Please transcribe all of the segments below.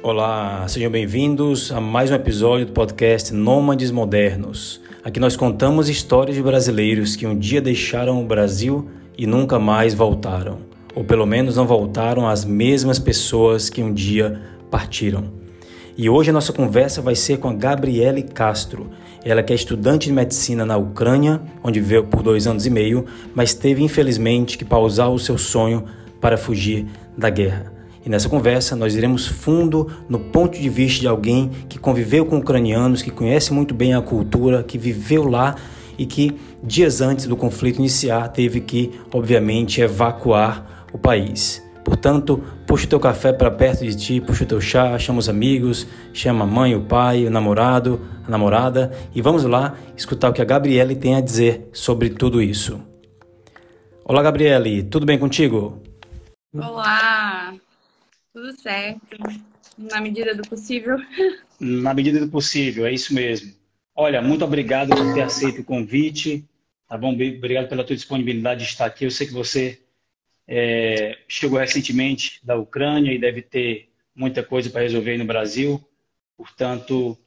Olá, sejam bem-vindos a mais um episódio do podcast Nômades Modernos. Aqui nós contamos histórias de brasileiros que um dia deixaram o Brasil e nunca mais voltaram, ou pelo menos não voltaram as mesmas pessoas que um dia partiram. E hoje a nossa conversa vai ser com a Gabriele Castro. Ela que é estudante de medicina na Ucrânia, onde viveu por dois anos e meio, mas teve infelizmente que pausar o seu sonho para fugir da guerra. E nessa conversa nós iremos fundo no ponto de vista de alguém que conviveu com ucranianos, que conhece muito bem a cultura, que viveu lá e que dias antes do conflito iniciar teve que, obviamente, evacuar o país. Portanto, puxa o teu café para perto de ti, puxa o teu chá, chama os amigos, chama a mãe, o pai, o namorado, a namorada e vamos lá escutar o que a Gabriele tem a dizer sobre tudo isso. Olá, Gabriele, tudo bem contigo? Olá, tudo certo, na medida do possível. Na medida do possível, é isso mesmo. Olha, muito obrigado por ter aceito o convite, tá bom? Obrigado pela tua disponibilidade de estar aqui. Eu sei que você é, chegou recentemente da Ucrânia e deve ter muita coisa para resolver aí no Brasil. Portanto,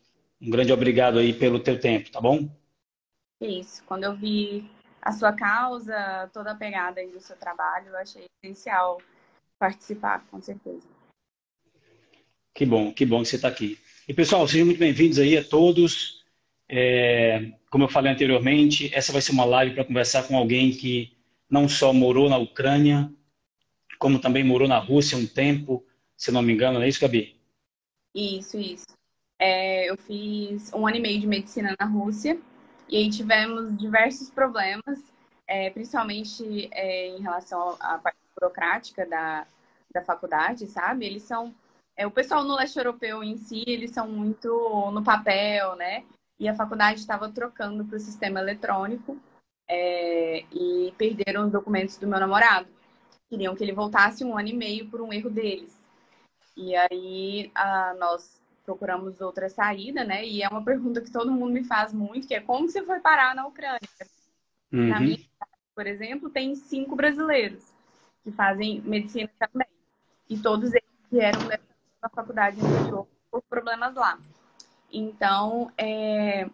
um grande obrigado aí pelo teu tempo, tá bom? Isso. Quando eu vi a sua causa, toda a pegada aí do seu trabalho, eu achei essencial participar, com certeza. Que bom, que bom que você está aqui. E pessoal, sejam muito bem-vindos aí a todos. É, como eu falei anteriormente, essa vai ser uma live para conversar com alguém que não só morou na Ucrânia, como também morou na Rússia um tempo, se não me engano, não é isso, Gabi? Isso, isso. É, eu fiz um ano e meio de medicina na Rússia e aí tivemos diversos problemas, é, principalmente é, em relação à parte burocrática da, da faculdade, sabe? Eles são é, o pessoal no leste europeu em si, eles são muito no papel, né? E a faculdade estava trocando para o sistema eletrônico é, e perderam os documentos do meu namorado. Queriam que ele voltasse um ano e meio por um erro deles. E aí a, nós procuramos outra saída, né? E é uma pergunta que todo mundo me faz muito, que é como você foi parar na Ucrânia? Uhum. Na minha por exemplo, tem cinco brasileiros que fazem medicina também. E todos eles vieram da faculdade anterior por problemas lá. Então, é...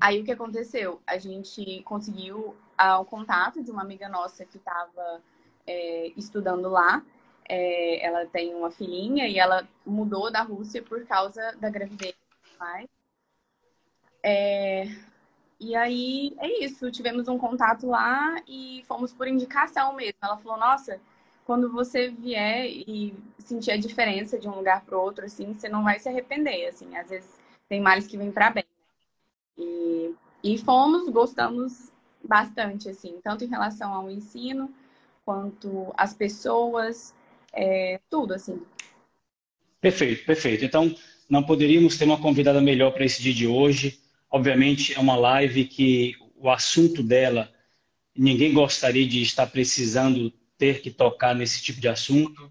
aí o que aconteceu? A gente conseguiu ah, o contato de uma amiga nossa que estava é, estudando lá. É, ela tem uma filhinha e ela mudou da Rússia por causa da gravidez. Mas, é, e aí é isso, tivemos um contato lá e fomos por indicação mesmo. Ela falou: Nossa, quando você vier e sentir a diferença de um lugar para outro, assim, você não vai se arrepender, assim. Às vezes tem males que vêm para bem. E, e fomos, gostamos bastante, assim, tanto em relação ao ensino quanto às pessoas, é, tudo, assim. Perfeito, perfeito. Então, não poderíamos ter uma convidada melhor para esse dia de hoje. Obviamente, é uma live que o assunto dela, ninguém gostaria de estar precisando ter que tocar nesse tipo de assunto.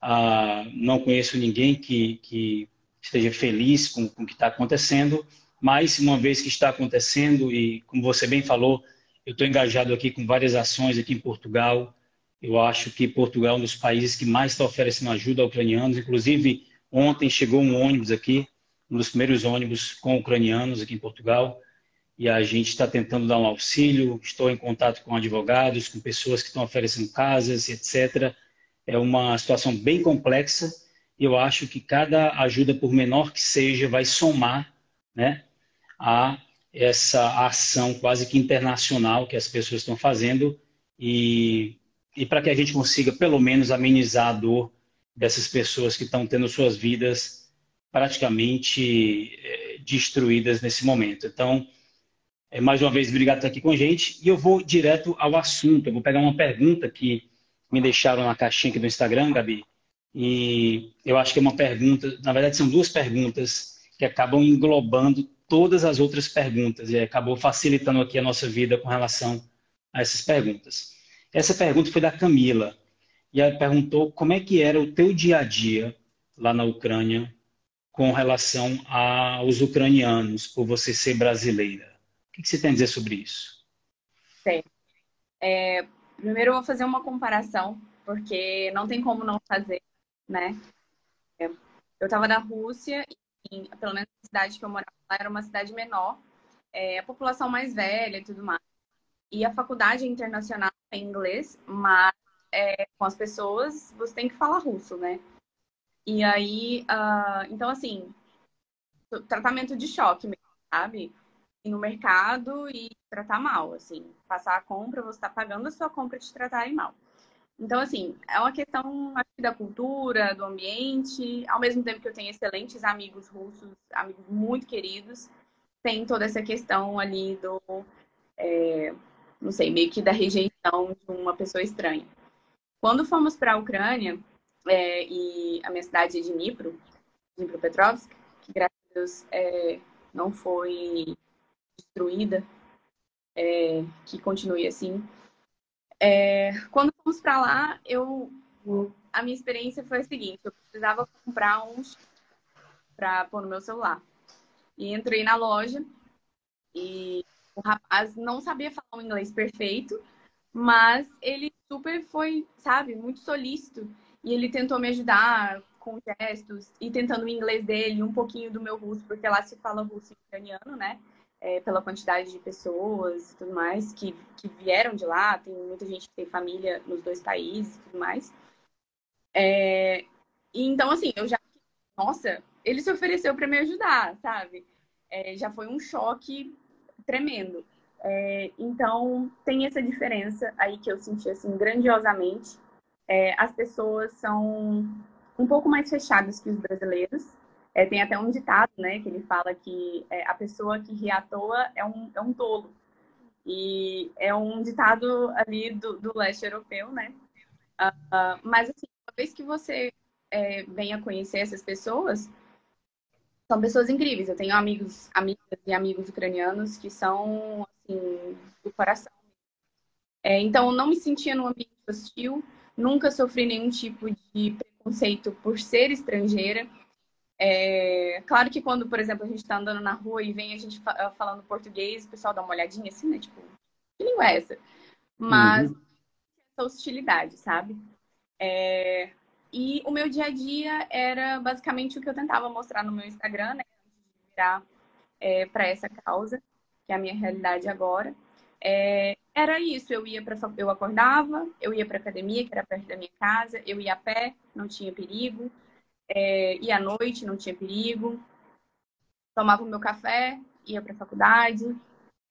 Ah, não conheço ninguém que, que esteja feliz com, com o que está acontecendo, mas uma vez que está acontecendo, e como você bem falou, eu estou engajado aqui com várias ações aqui em Portugal. Eu acho que Portugal é um dos países que mais está oferecendo ajuda a ucranianos. Inclusive, ontem chegou um ônibus aqui, um dos primeiros ônibus com ucranianos aqui em Portugal e a gente está tentando dar um auxílio. Estou em contato com advogados, com pessoas que estão oferecendo casas, etc. É uma situação bem complexa e eu acho que cada ajuda, por menor que seja, vai somar né, a essa ação quase que internacional que as pessoas estão fazendo e, e para que a gente consiga, pelo menos, amenizar a dor dessas pessoas que estão tendo suas vidas praticamente é, destruídas nesse momento. Então, é, mais uma vez, obrigado por estar aqui com a gente. E eu vou direto ao assunto. Eu vou pegar uma pergunta que me deixaram na caixinha aqui do Instagram, Gabi. E eu acho que é uma pergunta, na verdade, são duas perguntas que acabam englobando todas as outras perguntas e acabou facilitando aqui a nossa vida com relação a essas perguntas. Essa pergunta foi da Camila e ela perguntou como é que era o teu dia a dia lá na Ucrânia com relação aos ucranianos, por você ser brasileira. O que você tem a dizer sobre isso? Sim. É, primeiro eu vou fazer uma comparação, porque não tem como não fazer, né? É, eu estava na Rússia e, pelo menos a cidade que eu morava lá era uma cidade menor, é, a população mais velha e tudo mais. E a faculdade é internacional em inglês, mas é, com as pessoas você tem que falar russo, né? E aí, uh, então assim, tratamento de choque sabe? No mercado e tratar mal, assim. Passar a compra, você está pagando a sua compra de tratarem mal. Então, assim, é uma questão da cultura, do ambiente, ao mesmo tempo que eu tenho excelentes amigos russos, amigos muito queridos, tem toda essa questão ali do, é, não sei, meio que da rejeição de uma pessoa estranha. Quando fomos para a Ucrânia, é, e a minha cidade é Dnipro, Dnipropetrovsk, que graças a Deus é, não foi destruída, é, que continue assim, é, quando fomos para lá, eu a minha experiência foi a seguinte: eu precisava comprar uns para pôr no meu celular. E entrei na loja e o rapaz não sabia falar um inglês perfeito, mas ele super foi, sabe, muito solícito. E ele tentou me ajudar com gestos e tentando o inglês dele, um pouquinho do meu russo, porque lá se fala russo e ucraniano, né? É, pela quantidade de pessoas e tudo mais que, que vieram de lá. Tem muita gente que tem família nos dois países e tudo mais. É, então, assim, eu já. Nossa, ele se ofereceu para me ajudar, sabe? É, já foi um choque tremendo. É, então, tem essa diferença aí que eu senti, assim, grandiosamente. É, as pessoas são um pouco mais fechadas que os brasileiros. É, tem até um ditado, né, que ele fala que é, a pessoa que ri à toa é um, é um tolo. E é um ditado ali do, do leste europeu, né? Uh, mas, assim, uma vez que você é, venha conhecer essas pessoas, são pessoas incríveis. Eu tenho amigos, amigas e amigos ucranianos que são, assim, do coração. É, então, não me sentia num ambiente hostil, nunca sofri nenhum tipo de preconceito por ser estrangeira. É, claro que quando, por exemplo, a gente está andando na rua e vem a gente ah, falando português, o pessoal dá uma olhadinha assim, né? Tipo, que língua é essa? Mas uhum. essa hostilidade, sabe? É, e o meu dia a dia era basicamente o que eu tentava mostrar no meu Instagram, né? Antes de virar é, para essa causa, que é a minha realidade agora. É, era isso, eu ia para eu acordava, eu ia para academia, que era perto da minha casa, eu ia a pé, não tinha perigo é, ia à noite, não tinha perigo. Tomava o meu café, ia para a faculdade,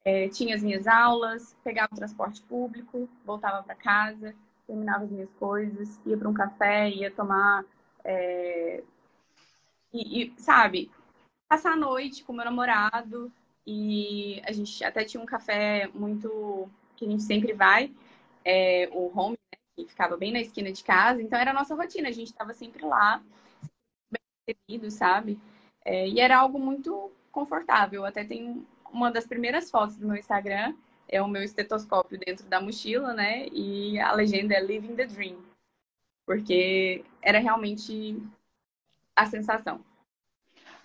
é, tinha as minhas aulas, pegava o transporte público, voltava para casa, terminava as minhas coisas, ia para um café, ia tomar. É, e, e, sabe, passar a noite com meu namorado. E a gente até tinha um café muito. que a gente sempre vai, é, o home, né, que ficava bem na esquina de casa. Então era a nossa rotina, a gente estava sempre lá recebido, sabe? É, e era algo muito confortável. Até tem uma das primeiras fotos do meu Instagram, é o meu estetoscópio dentro da mochila, né? E a legenda é Living the Dream. Porque era realmente a sensação.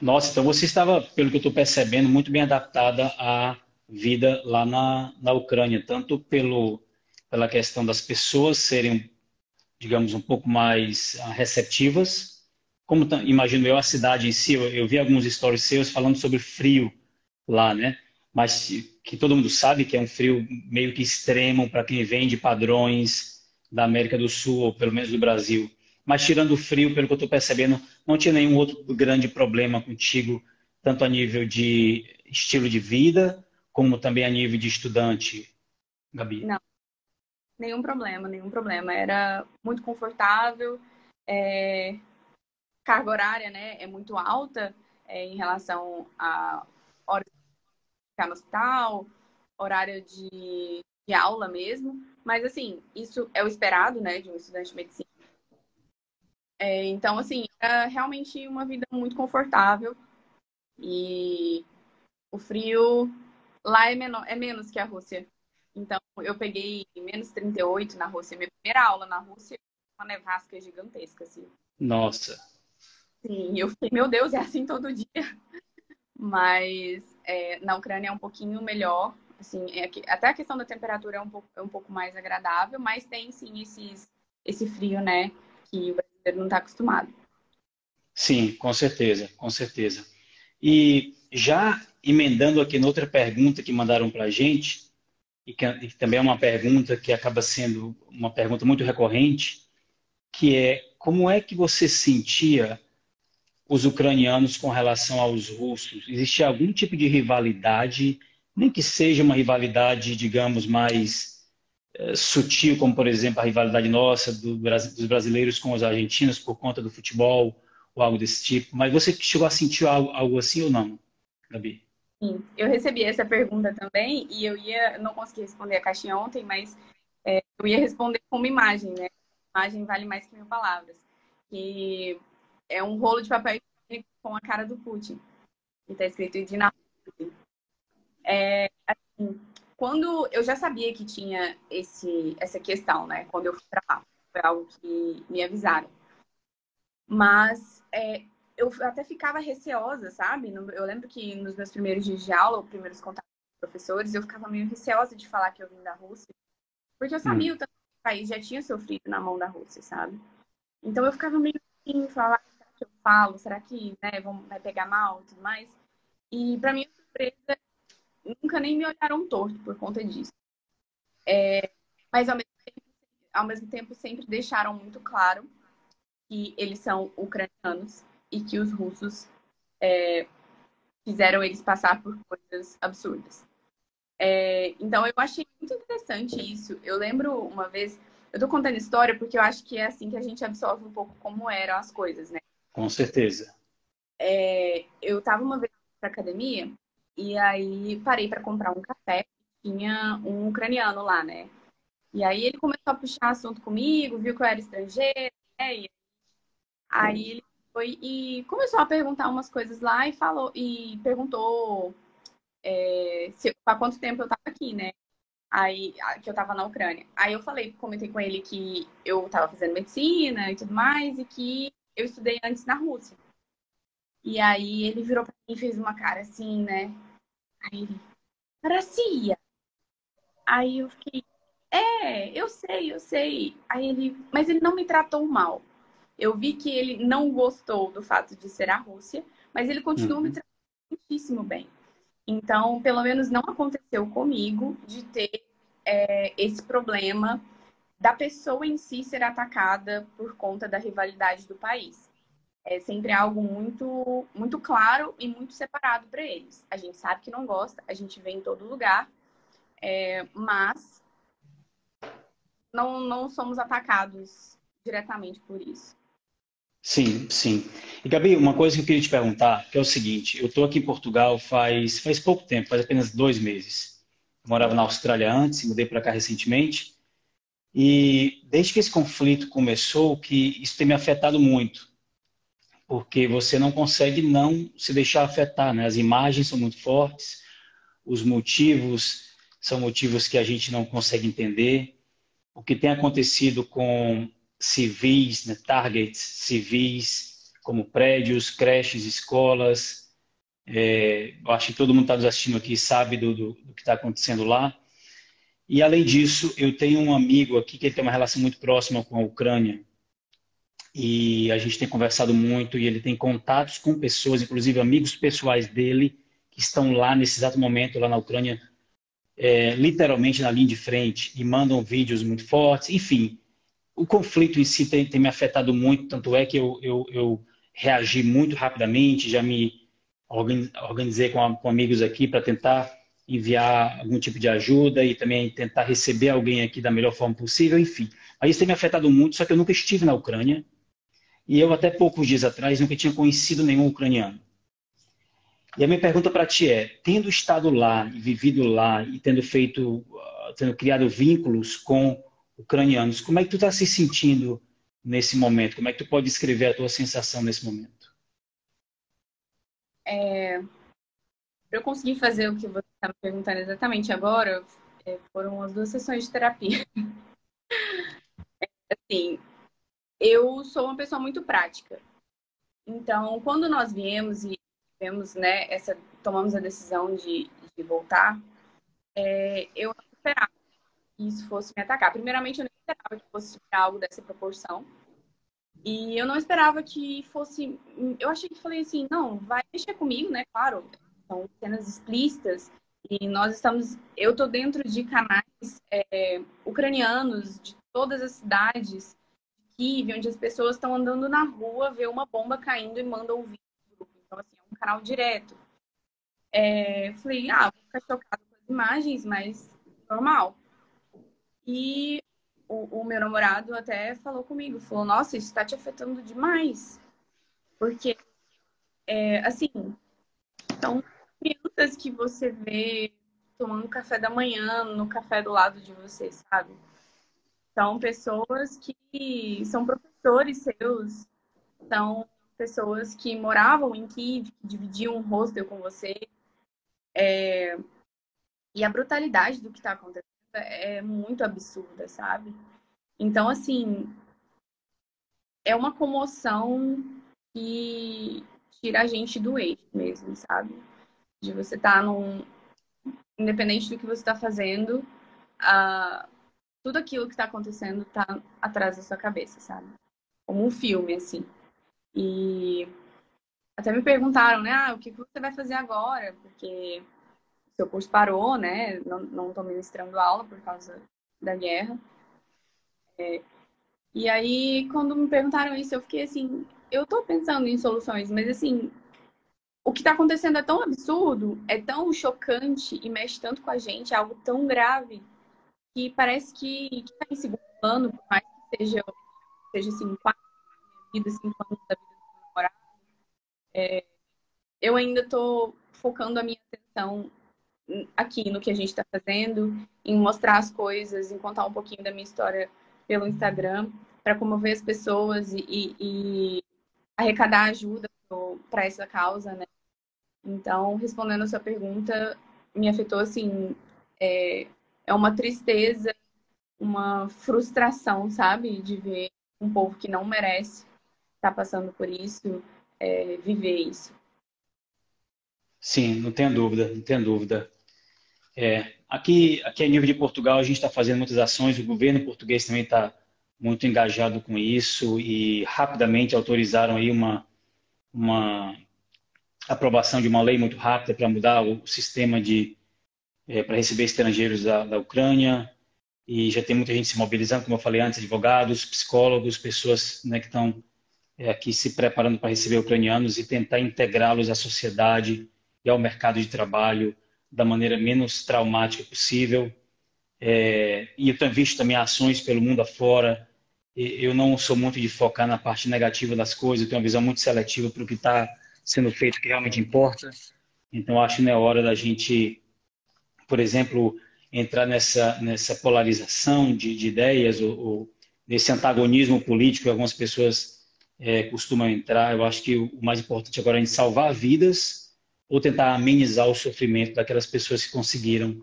Nossa, então você estava, pelo que eu estou percebendo, muito bem adaptada à vida lá na, na Ucrânia, tanto pelo, pela questão das pessoas serem, digamos, um pouco mais ah, receptivas, como imagino eu a cidade em si, eu, eu vi alguns stories seus falando sobre frio lá, né? Mas que todo mundo sabe que é um frio meio que extremo para quem vem de padrões da América do Sul, ou pelo menos do Brasil. Mas tirando o frio, pelo que eu estou percebendo, não tinha nenhum outro grande problema contigo, tanto a nível de estilo de vida, como também a nível de estudante, Gabi? Não, nenhum problema, nenhum problema. Era muito confortável. É carga horária né, é muito alta é, em relação a horas de ficar no hospital, horário de, de aula mesmo. Mas, assim, isso é o esperado né, de um estudante de medicina. É, então, assim, é realmente uma vida muito confortável. E o frio lá é, menor, é menos que a Rússia. Então, eu peguei menos 38 na Rússia. Minha primeira aula na Rússia, uma nevasca gigantesca, assim. Nossa. Sim, eu fiquei, meu Deus, é assim todo dia. Mas é, na Ucrânia é um pouquinho melhor. Assim, é, até a questão da temperatura é um pouco, é um pouco mais agradável, mas tem sim esses, esse frio, né? Que o brasileiro não está acostumado. Sim, com certeza, com certeza. E já emendando aqui noutra pergunta que mandaram para a gente, e que, e também é uma pergunta que acaba sendo uma pergunta muito recorrente, que é como é que você sentia os ucranianos com relação aos russos? Existia algum tipo de rivalidade, nem que seja uma rivalidade, digamos, mais é, sutil, como por exemplo a rivalidade nossa do, dos brasileiros com os argentinos por conta do futebol ou algo desse tipo, mas você chegou a sentir algo, algo assim ou não, Gabi? Sim, eu recebi essa pergunta também e eu ia, não consegui responder a caixinha ontem, mas é, eu ia responder com uma imagem, né? imagem vale mais que mil palavras. Que é um rolo de papel com a cara do Putin. E está escrito Idina. É, assim, quando eu já sabia que tinha esse, essa questão, né? Quando eu fui para lá, foi algo que me avisaram. Mas é, eu até ficava receosa, sabe? Eu lembro que nos meus primeiros dias de aula, os primeiros contatos com professores, eu ficava meio receosa de falar que eu vim da Rússia, porque eu sabia hum. o tanto que o país já tinha sofrido na mão da Rússia, sabe? Então eu ficava meio assim, falar, falo? Será que né, vão, vai pegar mal e tudo mais? E para minha surpresa, nunca nem me olharam torto por conta disso. É, mas ao mesmo, tempo, ao mesmo tempo sempre deixaram muito claro que eles são ucranianos e que os russos é, fizeram eles passar por coisas absurdas. É, então eu achei muito interessante isso. Eu lembro uma vez, eu tô contando história porque eu acho que é assim que a gente absorve um pouco como eram as coisas, né? Com certeza. É, eu tava uma vez pra academia e aí parei para comprar um café. Tinha um ucraniano lá, né? E aí ele começou a puxar assunto comigo, viu que eu era estrangeira, né? E aí ele foi e começou a perguntar umas coisas lá e falou e perguntou é, se, há quanto tempo eu tava aqui, né? Aí, que eu tava na Ucrânia. Aí eu falei, comentei com ele que eu tava fazendo medicina e tudo mais, e que eu estudei antes na Rússia. E aí ele virou pra mim e fez uma cara assim, né? Aí ele, Gracia! Aí eu fiquei, é, eu sei, eu sei. Aí ele, mas ele não me tratou mal. Eu vi que ele não gostou do fato de ser a Rússia, mas ele continuou uhum. me tratando muitíssimo bem. Então, pelo menos não aconteceu comigo de ter é, esse problema da pessoa em si ser atacada por conta da rivalidade do país. É sempre algo muito, muito claro e muito separado para eles. A gente sabe que não gosta, a gente vê em todo lugar, é, mas não, não somos atacados diretamente por isso. Sim, sim. E Gabi, uma coisa que eu queria te perguntar, que é o seguinte, eu estou aqui em Portugal faz, faz pouco tempo, faz apenas dois meses. Eu morava na Austrália antes, mudei para cá recentemente. E desde que esse conflito começou, que isso tem me afetado muito. Porque você não consegue não se deixar afetar, né? As imagens são muito fortes, os motivos são motivos que a gente não consegue entender. O que tem acontecido com civis, né, targets civis, como prédios, creches, escolas. É, eu acho que todo mundo está nos assistindo aqui sabe do, do, do que está acontecendo lá. E, além disso, eu tenho um amigo aqui que tem uma relação muito próxima com a Ucrânia. E a gente tem conversado muito e ele tem contatos com pessoas, inclusive amigos pessoais dele, que estão lá nesse exato momento, lá na Ucrânia, é, literalmente na linha de frente, e mandam vídeos muito fortes. Enfim, o conflito em si tem, tem me afetado muito, tanto é que eu, eu, eu reagi muito rapidamente, já me organizei com, com amigos aqui para tentar enviar algum tipo de ajuda e também tentar receber alguém aqui da melhor forma possível, enfim. Mas isso tem me afetado muito, só que eu nunca estive na Ucrânia e eu até poucos dias atrás nunca tinha conhecido nenhum ucraniano. E a minha pergunta para ti é, tendo estado lá e vivido lá e tendo feito, tendo criado vínculos com ucranianos. Como é que tu está se sentindo nesse momento? Como é que tu pode descrever a tua sensação nesse momento? É, para eu conseguir fazer o que você está me perguntando exatamente agora, é, foram as duas sessões de terapia. Assim, eu sou uma pessoa muito prática. Então, quando nós viemos e tivemos, né, essa, tomamos a decisão de, de voltar, é, eu não esperava isso fosse me atacar. Primeiramente, eu nem esperava que fosse algo dessa proporção. E eu não esperava que fosse. Eu achei que falei assim, não, vai mexer comigo, né? Claro, são cenas explícitas. E nós estamos. Eu tô dentro de canais é, ucranianos de todas as cidades de Kiev, onde as pessoas estão andando na rua, vê uma bomba caindo e mandam ouvir Então, assim, é um canal direto. É, falei, ah, vou ficar chocada com as imagens, mas normal. E o, o meu namorado até falou comigo, falou, nossa, isso está te afetando demais. Porque, é, assim, são crianças que você vê tomando café da manhã no café do lado de você, sabe? São pessoas que são professores seus, são pessoas que moravam em Kiev, que dividiam um hostel com você. É... E a brutalidade do que está acontecendo é muito absurda, sabe? Então, assim, é uma comoção que tira a gente do eixo mesmo, sabe? De você estar tá num. Independente do que você está fazendo, tudo aquilo que está acontecendo está atrás da sua cabeça, sabe? Como um filme, assim. E até me perguntaram, né? Ah, o que você vai fazer agora? Porque seu curso parou, né? Não estou ministrando aula por causa da guerra. É, e aí, quando me perguntaram isso, eu fiquei assim, eu estou pensando em soluções, mas assim, o que está acontecendo é tão absurdo, é tão chocante e mexe tanto com a gente, é algo tão grave, que parece que está em segundo plano, por mais que seja, seja assim, quatro vida, cinco anos da vida do meu namorado, é, eu ainda estou focando a minha atenção aqui no que a gente está fazendo, em mostrar as coisas, em contar um pouquinho da minha história pelo Instagram, para comover as pessoas e, e, e arrecadar ajuda para essa causa, né? Então, respondendo a sua pergunta, me afetou assim, é, é uma tristeza, uma frustração, sabe, de ver um povo que não merece estar tá passando por isso, é, viver isso. Sim, não tenho dúvida, não tenho dúvida. É, aqui, aqui a nível de Portugal, a gente está fazendo muitas ações, o governo português também está muito engajado com isso e rapidamente autorizaram aí uma, uma aprovação de uma lei muito rápida para mudar o sistema de é, para receber estrangeiros da, da Ucrânia e já tem muita gente se mobilizando, como eu falei antes, advogados, psicólogos, pessoas né, que estão é, aqui se preparando para receber ucranianos e tentar integrá-los à sociedade e ao mercado de trabalho da maneira menos traumática possível. É, e eu tenho visto também ações pelo mundo afora. Eu não sou muito de focar na parte negativa das coisas, eu tenho uma visão muito seletiva para o que está sendo feito, que realmente importa. Então, acho que não é hora da gente, por exemplo, entrar nessa, nessa polarização de, de ideias ou, ou, nesse antagonismo político que algumas pessoas é, costumam entrar. Eu acho que o mais importante agora é a gente salvar vidas ou tentar amenizar o sofrimento daquelas pessoas que conseguiram,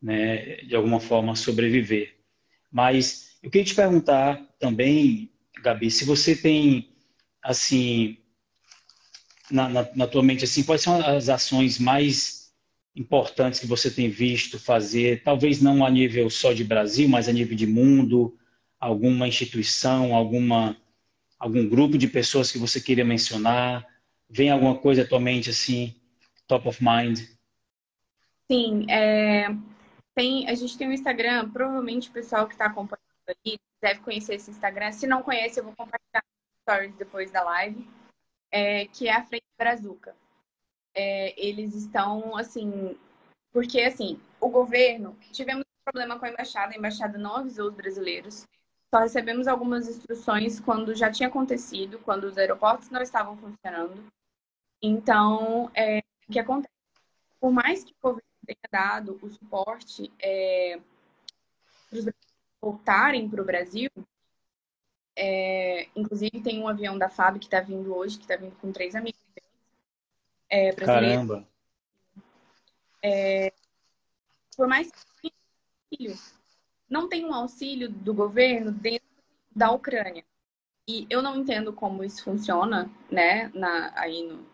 né, de alguma forma, sobreviver. Mas eu queria te perguntar também, Gabi, se você tem, assim, na, na, na tua mente, assim, quais são as ações mais importantes que você tem visto fazer, talvez não a nível só de Brasil, mas a nível de mundo, alguma instituição, alguma, algum grupo de pessoas que você queria mencionar? Vem alguma coisa à tua mente, assim, top of mind? Sim, é, tem, a gente tem um Instagram, provavelmente o pessoal que está acompanhando aí deve conhecer esse Instagram. Se não conhece, eu vou compartilhar stories depois da live, é, que é a Frente Brazuca. É, eles estão, assim, porque, assim, o governo, tivemos um problema com a embaixada, a embaixada não avisou os brasileiros, só recebemos algumas instruções quando já tinha acontecido, quando os aeroportos não estavam funcionando. Então, é, o que acontece? Por mais que o governo tenha dado o suporte é, para os voltarem para o Brasil, é, inclusive tem um avião da FAB que está vindo hoje, que está vindo com três amigos é. Caramba! É, por mais que não tem um auxílio do governo dentro da Ucrânia. E eu não entendo como isso funciona, né, na, aí no,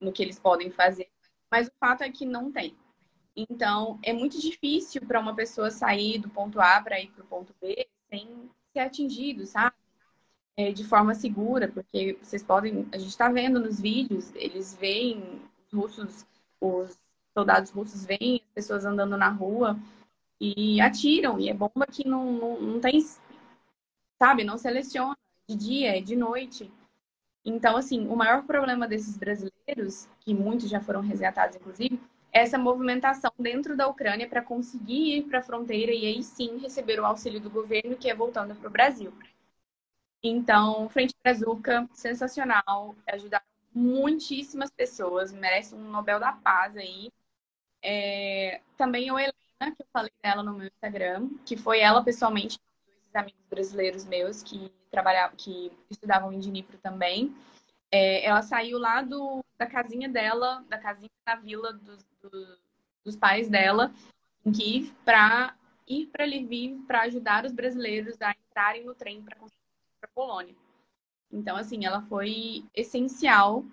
no que eles podem fazer, mas o fato é que não tem. Então, é muito difícil para uma pessoa sair do ponto A para ir para o ponto B sem ser atingido, sabe? é, de forma segura, porque vocês podem, a gente está vendo nos vídeos, eles veem os russos, os soldados russos veem as pessoas andando na rua e atiram, e é bomba que não, não, não tem, sabe, não seleciona de dia, é de noite. Então, assim, o maior problema desses brasileiros, que muitos já foram resgatados, inclusive, essa movimentação dentro da Ucrânia para conseguir ir para a fronteira e aí sim receber o auxílio do governo, que é voltando para o Brasil. Então, Frente Brazuca, sensacional, ajudaram muitíssimas pessoas, merece um Nobel da Paz aí. É, também a Helena, que eu falei dela no meu Instagram, que foi ela pessoalmente, dois amigos brasileiros meus que trabalhavam, que estudavam em Dnipro também. É, ela saiu lá do, da casinha dela, da casinha na vila dos, do, dos pais dela, em Kiev, para ir para Lviv para ajudar os brasileiros a entrarem no trem para para Polônia. Então, assim, ela foi essencial,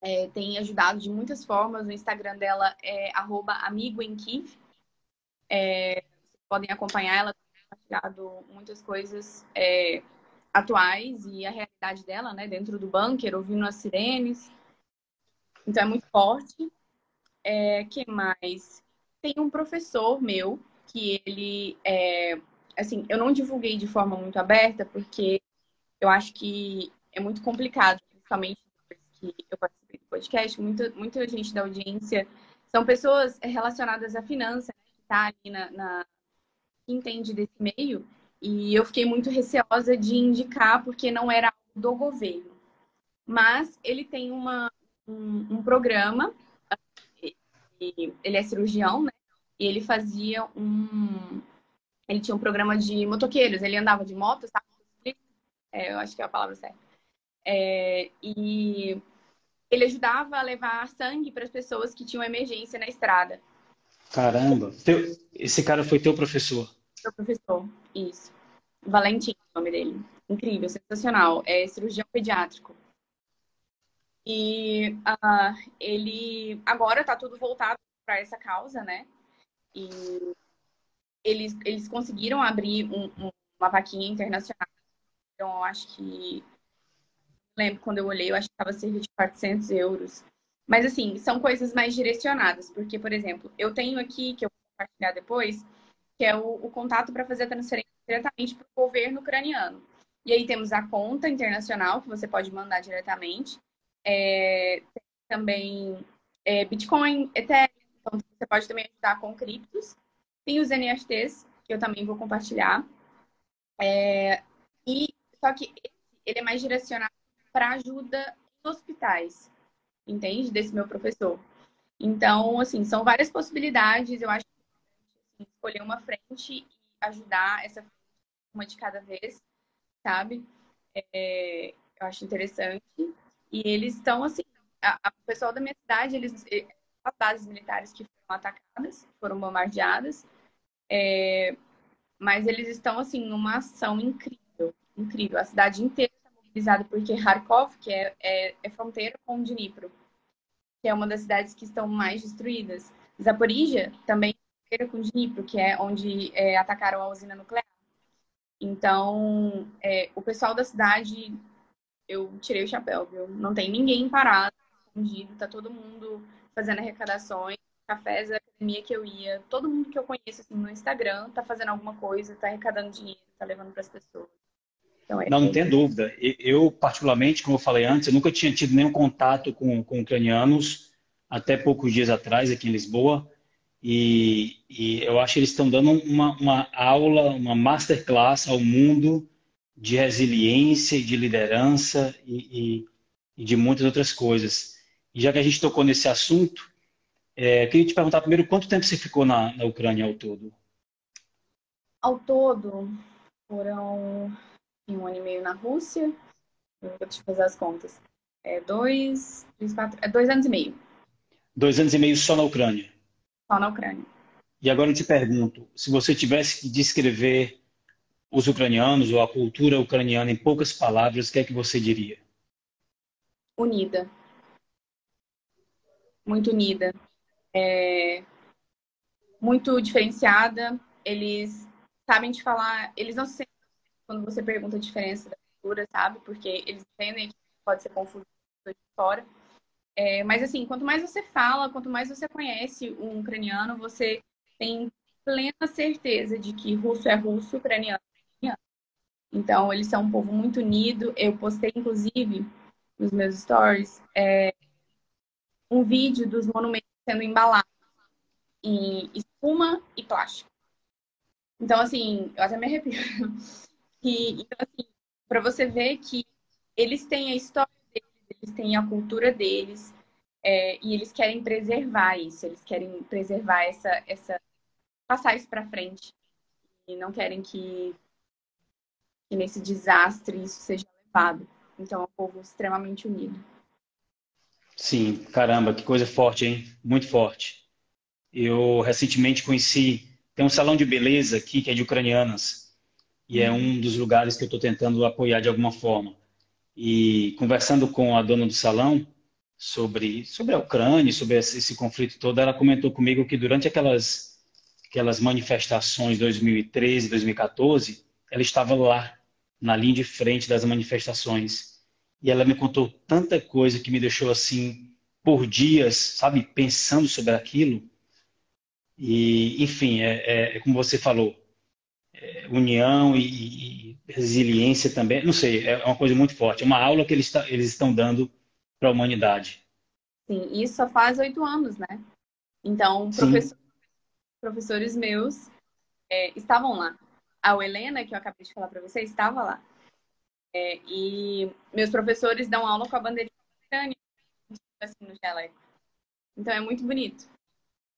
é, tem ajudado de muitas formas. O Instagram dela é amigoemkiev. É, vocês podem acompanhar, ela tem compartilhado muitas coisas é, atuais e a realidade dela, né, dentro do bunker, ouvindo as sirenes. Então, é muito forte. É, que mais? Tem um professor meu que ele é, assim, eu não divulguei de forma muito aberta porque eu acho que é muito complicado, principalmente depois que eu participei do podcast, muita, muita gente da audiência são pessoas relacionadas à finança, né, que está ali na, na que entende desse meio, e eu fiquei muito receosa de indicar porque não era do governo. Mas ele tem uma, um, um programa, ele é cirurgião, né? E ele fazia um. Ele tinha um programa de motoqueiros, ele andava de moto, sabe? é, eu acho que é a palavra certa. É, e ele ajudava a levar sangue para as pessoas que tinham emergência na estrada. Caramba! Esse cara foi teu professor? Meu professor, isso. Valentim, o nome dele. Incrível, sensacional. É cirurgião pediátrico. E uh, ele agora está tudo voltado para essa causa, né? E eles, eles conseguiram abrir um, um, uma vaquinha internacional então, eu acho que. Lembro quando eu olhei, eu acho que estava cerca de 400 euros. Mas, assim, são coisas mais direcionadas. Porque, por exemplo, eu tenho aqui, que eu vou compartilhar depois, que é o, o contato para fazer a transferência diretamente para o governo ucraniano. E aí temos a conta internacional, que você pode mandar diretamente. É, tem também é, Bitcoin, Ethereum, então você pode também ajudar com criptos. Tem os NFTs, que eu também vou compartilhar. É, e só que ele é mais direcionado para ajuda em hospitais, entende? Desse meu professor. Então, assim, são várias possibilidades. Eu acho que escolher uma frente e ajudar essa uma de cada vez, sabe? É, eu acho interessante. E eles estão, assim, a, a, o pessoal da minha cidade, eles, as bases militares que foram atacadas, foram bombardeadas, é, mas eles estão, assim, numa ação incrível incrível. A cidade inteira está mobilizada porque Kharkov, que é, é, é fronteira com Dnipro, que é uma das cidades que estão mais destruídas. Zaporizhia também é Dnipro, que é onde é, atacaram a usina nuclear. Então, é, o pessoal da cidade, eu tirei o chapéu, viu? Não tem ninguém parado, escondido, tá todo mundo fazendo arrecadações, cafés da academia que eu ia, todo mundo que eu conheço assim, no Instagram tá fazendo alguma coisa, tá arrecadando dinheiro, tá levando para as pessoas. Então, é... Não, não tem dúvida. Eu, particularmente, como eu falei antes, eu nunca tinha tido nenhum contato com, com ucranianos até poucos dias atrás aqui em Lisboa. E, e eu acho que eles estão dando uma, uma aula, uma masterclass ao mundo de resiliência e de liderança e, e, e, de muitas outras coisas. E já que a gente tocou nesse assunto, é, queria te perguntar primeiro quanto tempo você ficou na, na Ucrânia ao todo? Ao todo, foram um ano e meio na Rússia. Eu vou te fazer as contas. É dois, três, quatro, é dois anos e meio. Dois anos e meio só na Ucrânia? Só na Ucrânia. E agora eu te pergunto, se você tivesse que descrever os ucranianos ou a cultura ucraniana em poucas palavras, o que é que você diria? Unida. Muito unida. É... Muito diferenciada. Eles sabem te falar, eles não se sentem quando você pergunta a diferença cultura, sabe? Porque eles entendem que pode ser confuso de fora. É, mas assim, quanto mais você fala, quanto mais você conhece um ucraniano, você tem plena certeza de que russo é russo, ucraniano é ucraniano. Então, eles são um povo muito unido. Eu postei, inclusive, nos meus stories, é, um vídeo dos monumentos sendo embalados em espuma e plástico. Então, assim, eu até me arrepio. E, então, assim, para você ver que eles têm a história eles têm a cultura deles, é, e eles querem preservar isso, eles querem preservar essa, essa passar isso para frente e não querem que, que nesse desastre isso seja levado. Então é um povo extremamente unido. Sim, caramba, que coisa forte, hein? Muito forte. Eu recentemente conheci, tem um salão de beleza aqui que é de ucranianas e é um dos lugares que eu estou tentando apoiar de alguma forma. E conversando com a dona do salão sobre sobre a Ucrânia, sobre esse, esse conflito todo, ela comentou comigo que durante aquelas aquelas manifestações 2013, 2014, ela estava lá na linha de frente das manifestações. E ela me contou tanta coisa que me deixou assim por dias, sabe, pensando sobre aquilo. E, enfim, é, é, é como você falou, é, união e, e, resiliência também. Não sei, é uma coisa muito forte. É uma aula que eles, eles estão dando para a humanidade. Sim, isso só faz oito anos, né? Então, professor, professores meus é, estavam lá a Helena, que eu acabei de falar para você, estava lá. É, e meus professores dão aula com a bandeira assim, no jaleco. Então é muito bonito.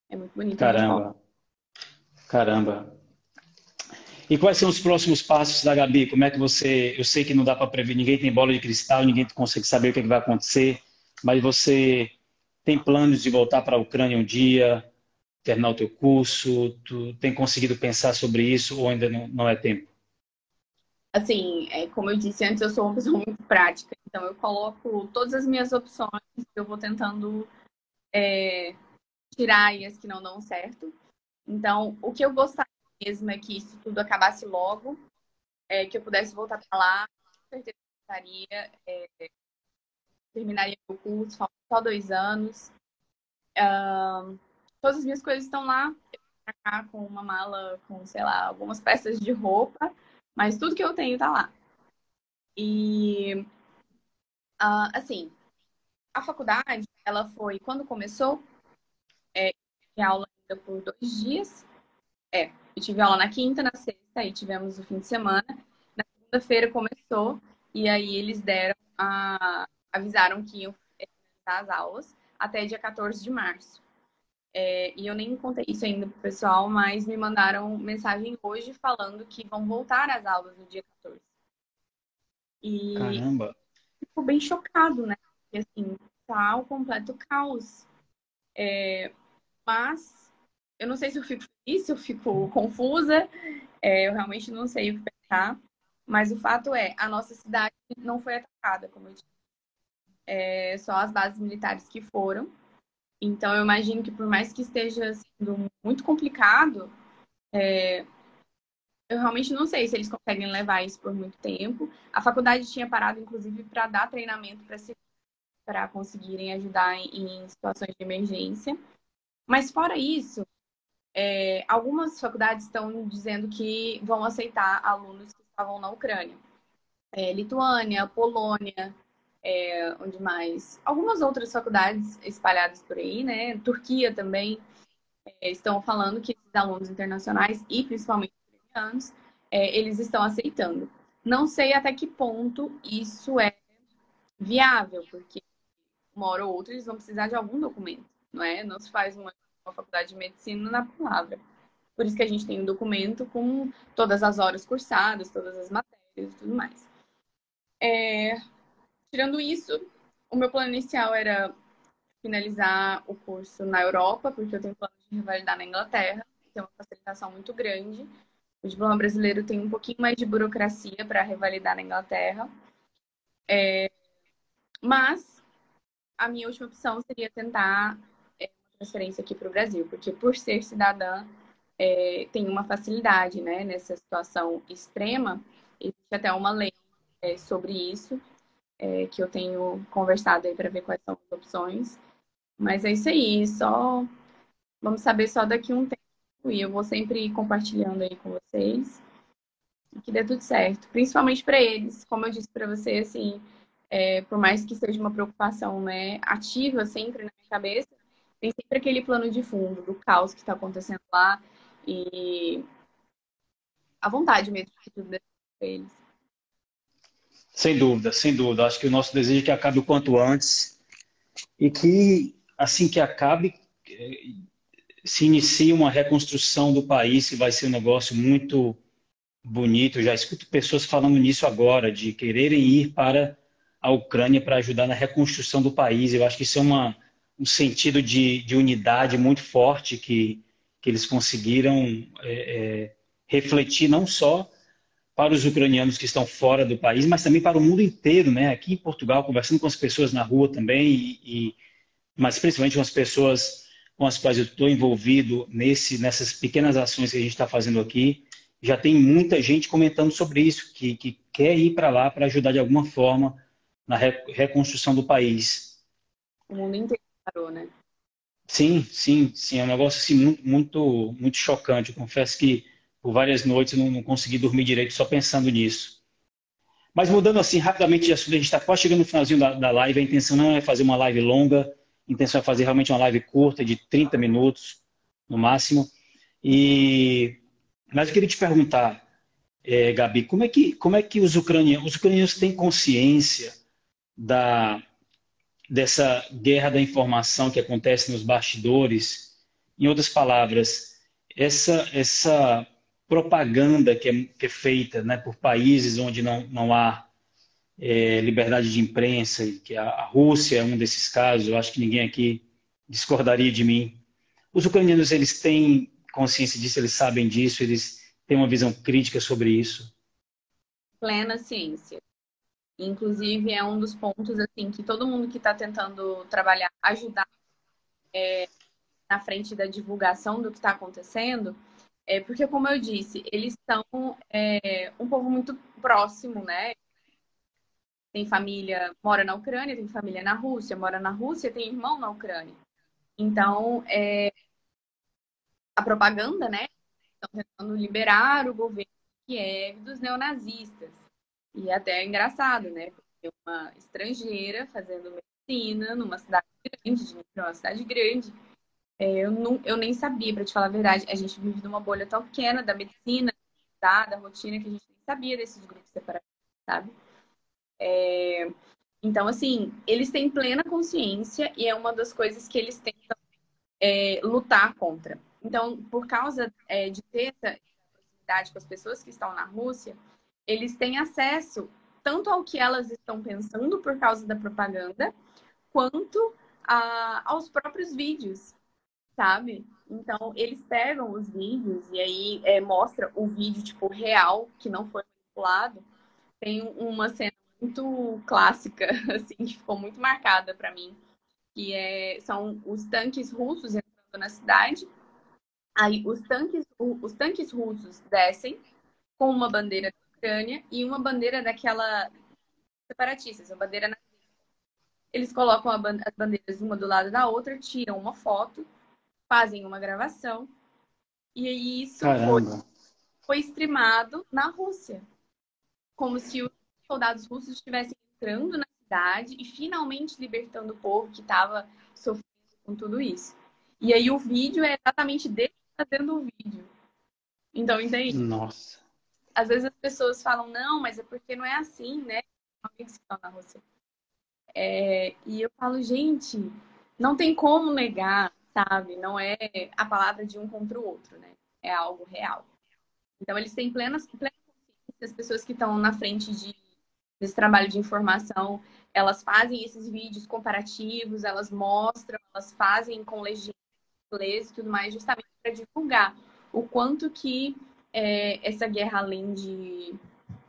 É muito bonito. Caramba. Caramba. E quais são os próximos passos da Gabi? Como é que você. Eu sei que não dá para prever, ninguém tem bola de cristal, ninguém consegue saber o que, é que vai acontecer, mas você tem planos de voltar para a Ucrânia um dia? terminar o teu curso? Tu tem conseguido pensar sobre isso ou ainda não, não é tempo? Assim, é, como eu disse antes, eu sou uma pessoa muito prática. Então, eu coloco todas as minhas opções, eu vou tentando é, tirar as que não dão certo. Então, o que eu gostaria mesmo é que isso tudo acabasse logo, é, que eu pudesse voltar para lá, com certeza gostaria, é, terminaria o curso, só dois anos. Uh, todas as minhas coisas estão lá. Cá com uma mala com, sei lá, algumas peças de roupa, mas tudo que eu tenho tá lá. E, uh, assim, a faculdade, ela foi, quando começou, é, aula ainda por dois dias. É, eu tive aula na quinta, na sexta, e tivemos o fim de semana. Na segunda-feira começou, e aí eles deram a. avisaram que iam finalizar as aulas até dia 14 de março. É, e eu nem contei isso ainda pro pessoal, mas me mandaram mensagem hoje falando que vão voltar às aulas no dia 14. E Caramba! Fico bem chocado, né? Porque assim, tá o completo caos. É, mas eu não sei se eu fico feliz, se eu fico confusa, é, eu realmente não sei o que pensar. Mas o fato é, a nossa cidade não foi atacada, como eu disse. É, só as bases militares que foram. Então, eu imagino que por mais que esteja sendo muito complicado, é, eu realmente não sei se eles conseguem levar isso por muito tempo. A faculdade tinha parado, inclusive, para dar treinamento para conseguirem ajudar em, em, situações de emergência. Mas fora isso, é, algumas faculdades estão dizendo que vão aceitar alunos que estavam na Ucrânia. É, Lituânia, Polônia, é, onde mais? Algumas outras faculdades espalhadas por aí, né? Turquia também é, estão falando que esses alunos internacionais e principalmente ucranianos, é, eles estão aceitando. Não sei até que ponto isso é viável, porque uma hora ou outra eles vão precisar de algum documento, não é? Não se faz uma, uma faculdade de medicina na palavra. Por isso que a gente tem um documento com todas as horas cursadas, todas as matérias e tudo mais. É, Tirando isso, o meu plano inicial era finalizar o curso na Europa, porque eu tenho plano de revalidar na Inglaterra, tem uma facilitação muito grande. O diploma brasileiro tem um pouquinho mais de burocracia para revalidar na Inglaterra. É... Mas a minha última opção seria tentar é, transferência aqui para o Brasil, porque por ser cidadã é, tem uma facilidade né, nessa situação extrema. Existe até uma lei é, sobre isso, é, que eu tenho conversado aí para ver quais são as opções. Mas é isso aí, só vamos saber só daqui um tempo e eu vou sempre compartilhando aí com vocês que dê tudo certo, principalmente para eles, como eu disse para você, assim, é, por mais que seja uma preocupação né, ativa sempre na minha cabeça, tem sempre aquele plano de fundo do caos que está acontecendo lá e a vontade mesmo de tudo para eles. Sem dúvida, sem dúvida. Acho que o nosso desejo é que acabe o quanto antes e que, assim que acabe, eh, se inicie uma reconstrução do país, que vai ser um negócio muito bonito. Eu já escuto pessoas falando nisso agora, de quererem ir para a Ucrânia para ajudar na reconstrução do país. Eu acho que isso é uma, um sentido de, de unidade muito forte que, que eles conseguiram é, é, refletir não só para os ucranianos que estão fora do país, mas também para o mundo inteiro, né? Aqui em Portugal, conversando com as pessoas na rua também, e, e mas principalmente com as pessoas com as quais eu estou envolvido nesse, nessas pequenas ações que a gente está fazendo aqui, já tem muita gente comentando sobre isso, que, que quer ir para lá para ajudar de alguma forma na reconstrução do país. O mundo inteiro parou, né? Sim, sim, sim. É um negócio assim, muito, muito, muito chocante. Eu confesso que por várias noites não, não consegui dormir direito só pensando nisso. Mas mudando assim rapidamente de assunto, a gente está quase chegando no finalzinho da, da live. A intenção não é fazer uma live longa, a intenção é fazer realmente uma live curta, de 30 minutos no máximo. E mas eu queria te perguntar, é, Gabi, como é que como é que os ucranianos, os ucranianos têm consciência da, dessa guerra da informação que acontece nos bastidores. Em outras palavras, essa, essa propaganda que é, que é feita né, por países onde não, não há é, liberdade de imprensa, que a, a Rússia é um desses casos, eu acho que ninguém aqui discordaria de mim. Os ucranianos, eles têm consciência disso, eles sabem disso, eles têm uma visão crítica sobre isso? Plena ciência. Inclusive, é um dos pontos assim que todo mundo que está tentando trabalhar, ajudar é, na frente da divulgação do que está acontecendo, é porque, como eu disse, eles são é, um povo muito próximo, né? Tem família, mora na Ucrânia, tem família na Rússia, mora na Rússia, tem irmão na Ucrânia. Então, é, a propaganda, né? Estão tentando liberar o governo de Kiev dos neonazistas. E até é engraçado, né? Uma estrangeira fazendo medicina numa cidade grande, uma cidade grande. É, eu, não, eu nem sabia, para te falar a verdade. A gente vive numa bolha tão pequena da medicina, tá? da rotina, que a gente nem sabia desses grupos separados, sabe? É, então, assim, eles têm plena consciência e é uma das coisas que eles tentam é, lutar contra. Então, por causa é, de ter essa proximidade com as pessoas que estão na Rússia, eles têm acesso tanto ao que elas estão pensando por causa da propaganda, quanto a, aos próprios vídeos, sabe? Então, eles pegam os vídeos e aí é, mostra o vídeo, tipo, real, que não foi manipulado. Tem uma cena muito clássica, assim, que ficou muito marcada para mim, que é, são os tanques russos entrando na cidade. Aí, os tanques, os tanques russos descem com uma bandeira Ucrânia e uma bandeira daquela separatistas, a bandeira nazista. Eles colocam as bandeiras uma do lado da outra, tiram uma foto, fazem uma gravação e isso foi, foi streamado na Rússia. Como se os soldados russos estivessem entrando na cidade e finalmente libertando o povo que estava sofrendo com tudo isso. E aí o vídeo é exatamente dele fazendo o vídeo. Então, entende? Nossa às vezes as pessoas falam, não, mas é porque não é assim, né? na Rússia. É, e eu falo, gente, não tem como negar, sabe? Não é a palavra de um contra o outro, né? É algo real. Então, eles têm plenas, plenas consciência, as pessoas que estão na frente de, desse trabalho de informação, elas fazem esses vídeos comparativos, elas mostram, elas fazem com legendas e tudo mais, justamente para divulgar o quanto que é, essa guerra, além de,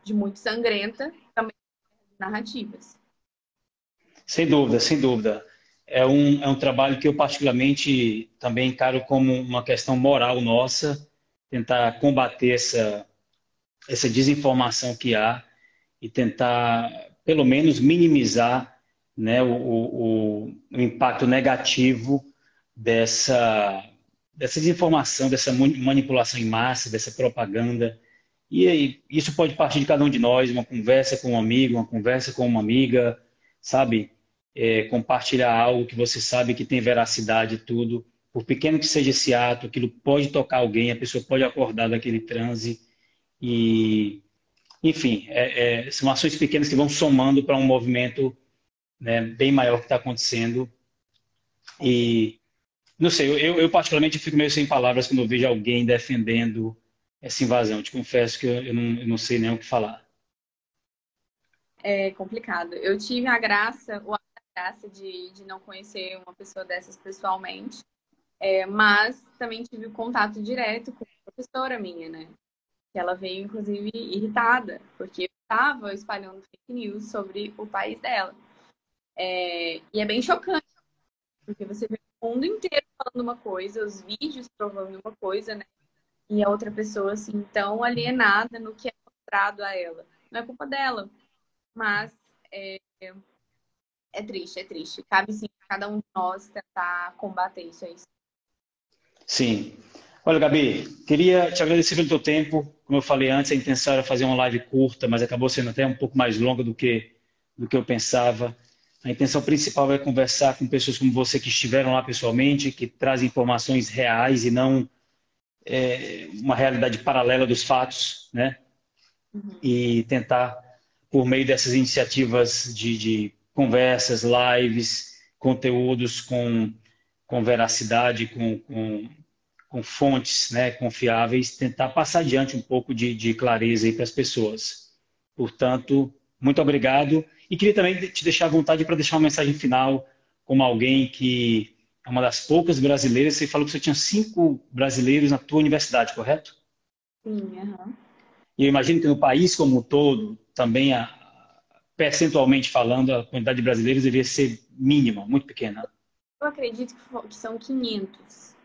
de muito sangrenta, também narrativas. Sem dúvida, sem dúvida. É um, é um trabalho que eu particularmente também encaro como uma questão moral nossa, tentar combater essa, essa desinformação que há e tentar, pelo menos, minimizar né, o, o, o impacto negativo dessa, dessa desinformação, dessa manipulação em massa, dessa propaganda. E aí, isso pode partir de cada um de nós, uma conversa com um amigo, uma conversa com uma amiga, sabe? É, compartilhar algo que você sabe que tem veracidade e tudo. Por pequeno que seja esse ato, aquilo pode tocar alguém, a pessoa pode acordar daquele transe. E, enfim, é, é, são ações pequenas que vão somando para um movimento né, bem maior que está acontecendo. E não sei, eu, eu, particularmente fico meio sem palavras quando eu vejo alguém defendendo essa invasão. Te confesso que eu, não, eu não sei nem o que falar. É complicado. Eu tive a graça, a graça de, de não conhecer uma pessoa dessas pessoalmente, é, mas também tive contato direto com a professora minha, né? Que ela veio, inclusive, irritada, porque eu estava espalhando fake news sobre o país dela. É, e é bem chocante, porque você vê o mundo inteiro falando uma coisa, os vídeos provando uma coisa, né? E a outra pessoa, assim, tão alienada no que é mostrado a ela. Não é culpa dela, mas é, é triste, é triste. Cabe sim a cada um de nós tentar combater isso aí. Sim. Olha, Gabi, queria te agradecer pelo teu tempo. Como eu falei antes, a intenção era fazer uma live curta, mas acabou sendo até um pouco mais longa do que, do que eu pensava. A intenção principal é conversar com pessoas como você que estiveram lá pessoalmente, que trazem informações reais e não é, uma realidade paralela dos fatos, né? Uhum. E tentar, por meio dessas iniciativas de, de conversas, lives, conteúdos com, com veracidade, com, com, com, fontes né, confiáveis, tentar passar adiante um pouco de, de clareza para as pessoas. Portanto, muito obrigado. E queria também te deixar à vontade para deixar uma mensagem final, como alguém que é uma das poucas brasileiras. Você falou que você tinha cinco brasileiros na tua universidade, correto? Sim, uhum. E eu imagino que no país como um todo, também, a, percentualmente falando, a quantidade de brasileiros deveria ser mínima, muito pequena. Eu acredito que são 500.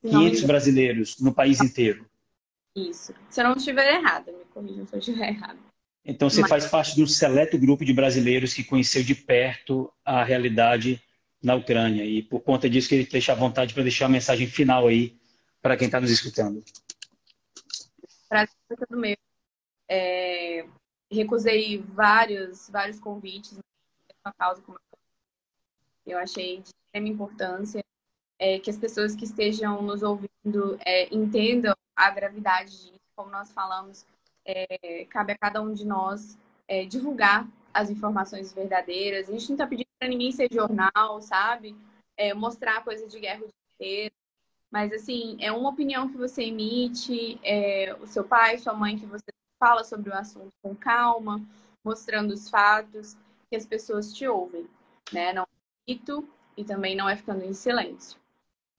500 brasileiros no país inteiro. Isso. Se eu não estiver errada, me corrija se eu estiver errada. Então você Mas... faz parte de um seleto grupo de brasileiros que conheceu de perto a realidade na Ucrânia. E por conta disso, queria te deixar à vontade para deixar a mensagem final aí para quem está nos escutando. Prazer todo meu. É, recusei vários, vários convites na causa como eu achei de extrema importância é, que as pessoas que estejam nos ouvindo é, entendam a gravidade disso, como nós falamos, é, cabe a cada um de nós é, divulgar as informações verdadeiras. A gente não está pedindo para ninguém ser jornal, sabe? É, mostrar coisa de guerra o dia Mas, assim, é uma opinião que você emite, é, o seu pai, sua mãe, que você fala sobre o assunto com calma, mostrando os fatos, que as pessoas te ouvem, né? Não é mito e também não é ficando em silêncio.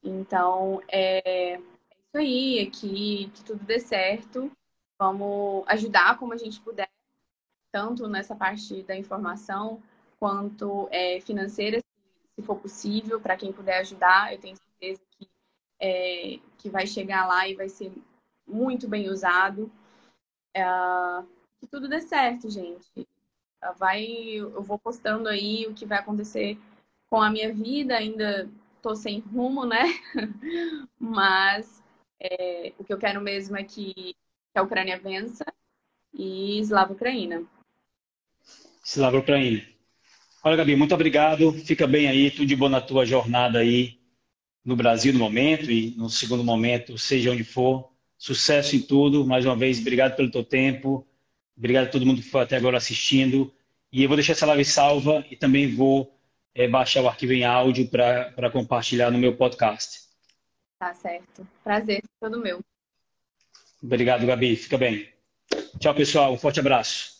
Então, é, é isso aí, é que tudo dê certo Vamos ajudar como a gente puder, tanto nessa parte da informação quanto é, financeira, se for possível, para quem puder ajudar. Eu tenho certeza que, é, que vai chegar lá e vai ser muito bem usado. É, que tudo dê certo, gente. Vai, eu vou postando aí o que vai acontecer com a minha vida. Ainda tô sem rumo, né? Mas é, o que eu quero mesmo é que que a Ucrânia vença e Slava Ucraína. Slava Ucraína. Olha, Gabi, muito obrigado. Fica bem aí, tudo de bom na tua jornada aí no Brasil no momento e no segundo momento, seja onde for. Sucesso em tudo. Mais uma vez, obrigado pelo teu tempo. Obrigado a todo mundo que foi até agora assistindo. E eu vou deixar essa live salva e também vou é, baixar o arquivo em áudio para compartilhar no meu podcast. Tá certo. Prazer, todo meu. Obrigado, Gabi. Fica bem. Tchau, pessoal. Um forte abraço.